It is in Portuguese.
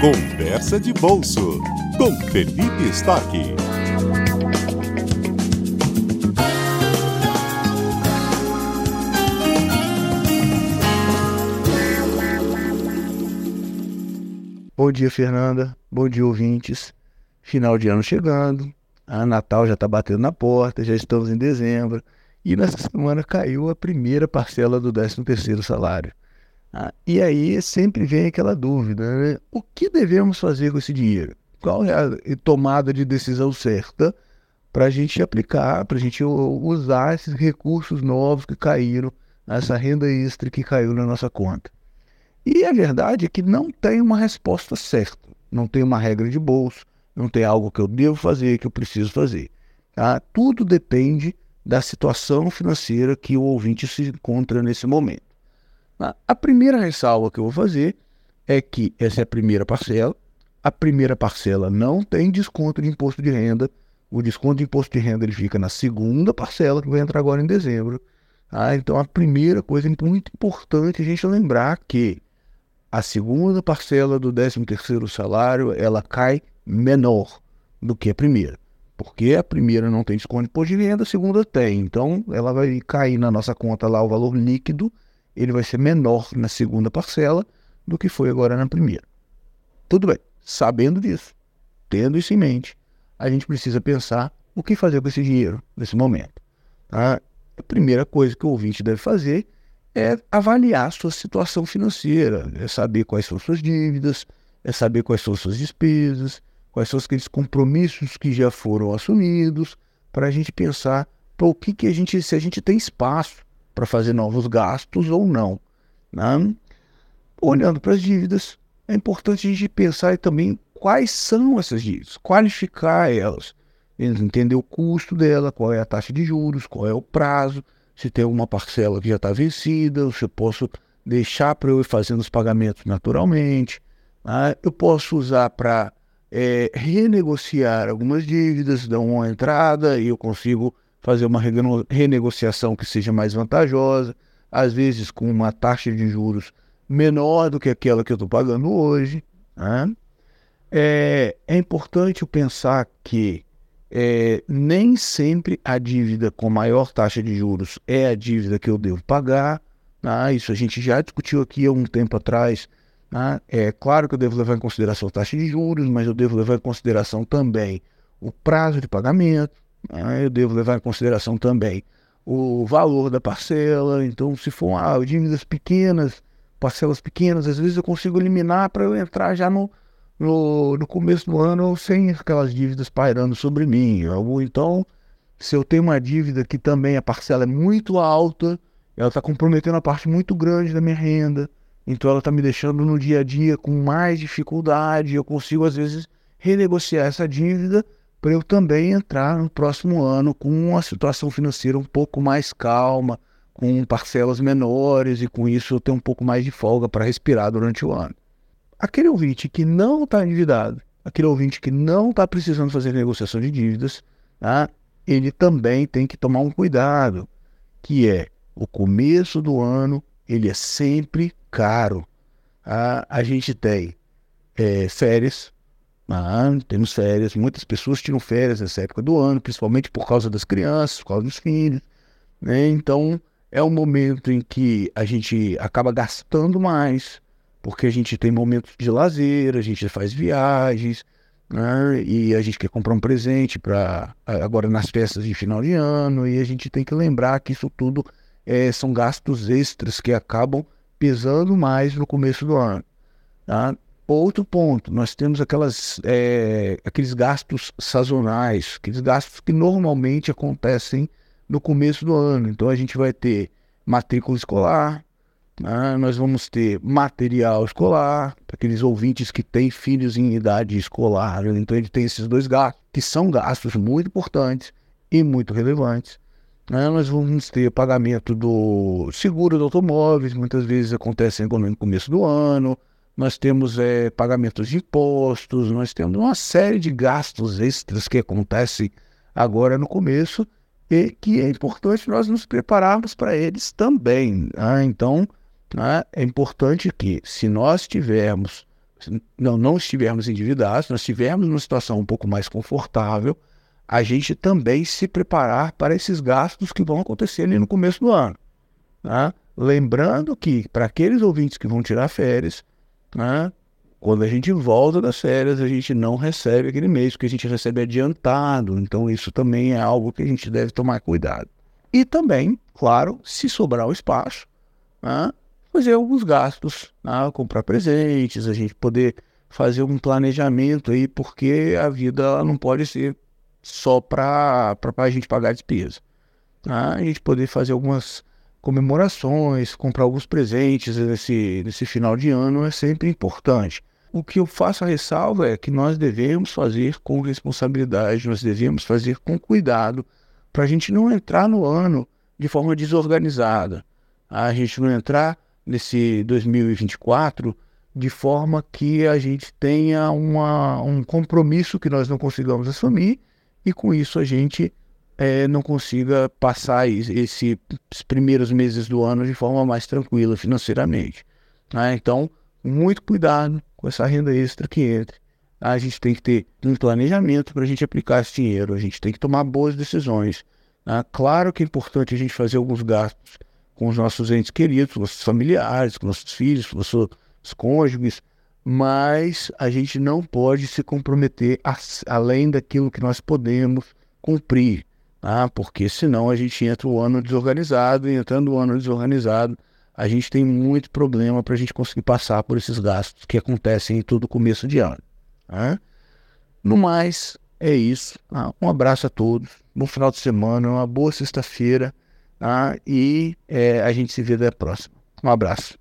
Conversa de Bolso com Felipe Stock. Bom dia, Fernanda. Bom dia, ouvintes. Final de ano chegando. A Natal já está batendo na porta, já estamos em dezembro. E nessa semana caiu a primeira parcela do 13º salário. Ah, e aí sempre vem aquela dúvida, né? O que devemos fazer com esse dinheiro? Qual é a tomada de decisão certa para a gente aplicar, para a gente usar esses recursos novos que caíram, essa renda extra que caiu na nossa conta? E a verdade é que não tem uma resposta certa, não tem uma regra de bolso, não tem algo que eu devo fazer, que eu preciso fazer. Tá? Tudo depende da situação financeira que o ouvinte se encontra nesse momento. A primeira ressalva que eu vou fazer é que essa é a primeira parcela. A primeira parcela não tem desconto de imposto de renda. O desconto de imposto de renda ele fica na segunda parcela, que vai entrar agora em dezembro. Ah, então, a primeira coisa muito importante é a gente lembrar que a segunda parcela do 13º salário ela cai menor do que a primeira. Porque a primeira não tem desconto de imposto de renda, a segunda tem. Então, ela vai cair na nossa conta lá o valor líquido ele vai ser menor na segunda parcela do que foi agora na primeira. Tudo bem, sabendo disso, tendo isso em mente, a gente precisa pensar o que fazer com esse dinheiro nesse momento. Tá? A primeira coisa que o ouvinte deve fazer é avaliar a sua situação financeira, é saber quais são suas dívidas, é saber quais são suas despesas, quais são aqueles compromissos que já foram assumidos, para a gente pensar para o que, que a gente, se a gente tem espaço para fazer novos gastos ou não. Né? Olhando para as dívidas, é importante a gente pensar também quais são essas dívidas, qualificar elas, entender o custo dela, qual é a taxa de juros, qual é o prazo, se tem alguma parcela que já está vencida, se eu posso deixar para eu ir fazendo os pagamentos naturalmente. Né? Eu posso usar para é, renegociar algumas dívidas, dar uma entrada e eu consigo fazer uma renegociação que seja mais vantajosa, às vezes com uma taxa de juros menor do que aquela que eu estou pagando hoje. Né? É, é, importante pensar que é, nem sempre a dívida com maior taxa de juros é a dívida que eu devo pagar. Né? Isso a gente já discutiu aqui há um tempo atrás. Né? É claro que eu devo levar em consideração a taxa de juros, mas eu devo levar em consideração também o prazo de pagamento, né? Eu devo levar em consideração também o valor da parcela. Então, se for ah, dívidas pequenas, parcelas pequenas, às vezes eu consigo eliminar para eu entrar já no, no, no, começo do ano sem aquelas dívidas pairando sobre mim. Ou então, se eu tenho uma dívida que também a parcela é muito alta, ela está comprometendo a parte muito grande da minha renda, então ela está me deixando no dia a dia com mais dificuldade. Eu consigo, às vezes, renegociar essa dívida para eu também entrar no próximo ano com uma situação financeira um pouco mais calma, com parcelas menores e com isso eu ter um pouco mais de folga para respirar durante o ano. Aquele ouvinte que não está endividado, aquele ouvinte que não está precisando fazer negociação de dívidas, tá? ele também tem que tomar um cuidado, que é o começo do ano, ele é sempre caro. Tá? A gente tem é, férias, ah, temos férias, muitas pessoas tiram férias nessa época do ano, principalmente por causa das crianças, por causa dos filhos. Né? Então, é um momento em que a gente acaba gastando mais, porque a gente tem momentos de lazer, a gente faz viagens, né? e a gente quer comprar um presente para agora nas festas de final de ano, e a gente tem que lembrar que isso tudo é, são gastos extras que acabam pesando mais no começo do ano. Tá? Outro ponto, nós temos aquelas, é, aqueles gastos sazonais, aqueles gastos que normalmente acontecem no começo do ano. Então a gente vai ter matrícula escolar, né? nós vamos ter material escolar, para aqueles ouvintes que têm filhos em idade escolar. Então ele tem esses dois gastos, que são gastos muito importantes e muito relevantes. Né? Nós vamos ter pagamento do seguro do automóveis, muitas vezes acontece no começo do ano nós temos é, pagamentos de impostos, nós temos uma série de gastos extras que acontecem agora no começo e que é importante nós nos prepararmos para eles também. Né? Então, né, é importante que, se nós tivermos não, não estivermos endividados, nós estivermos numa situação um pouco mais confortável, a gente também se preparar para esses gastos que vão acontecer ali no começo do ano. Tá? Lembrando que, para aqueles ouvintes que vão tirar férias, né, quando a gente volta das férias, a gente não recebe aquele mês, porque a gente recebe adiantado. Então, isso também é algo que a gente deve tomar cuidado. E também, claro, se sobrar o espaço, né, fazer alguns gastos, né, comprar presentes, a gente poder fazer um planejamento aí, porque a vida não pode ser só para a gente pagar despesa. Tá? A gente poder fazer algumas comemorações, comprar alguns presentes nesse, nesse final de ano é sempre importante. O que eu faço a ressalva é que nós devemos fazer com responsabilidade, nós devemos fazer com cuidado, para a gente não entrar no ano de forma desorganizada, a gente não entrar nesse 2024 de forma que a gente tenha uma, um compromisso que nós não consigamos assumir e com isso a gente é, não consiga passar esses primeiros meses do ano de forma mais tranquila financeiramente. Né? Então, muito cuidado com essa renda extra que entra. A gente tem que ter um planejamento para a gente aplicar esse dinheiro, a gente tem que tomar boas decisões. Né? Claro que é importante a gente fazer alguns gastos com os nossos entes queridos, com nossos familiares, com nossos filhos, com nossos cônjuges, mas a gente não pode se comprometer a, além daquilo que nós podemos cumprir, tá? porque senão a gente entra o ano desorganizado, e entrando o ano desorganizado, a gente tem muito problema para a gente conseguir passar por esses gastos que acontecem em todo começo de ano. Tá? No mais, é isso. Tá? Um abraço a todos, bom final de semana, uma boa sexta-feira tá? e é, a gente se vê da próxima. Um abraço.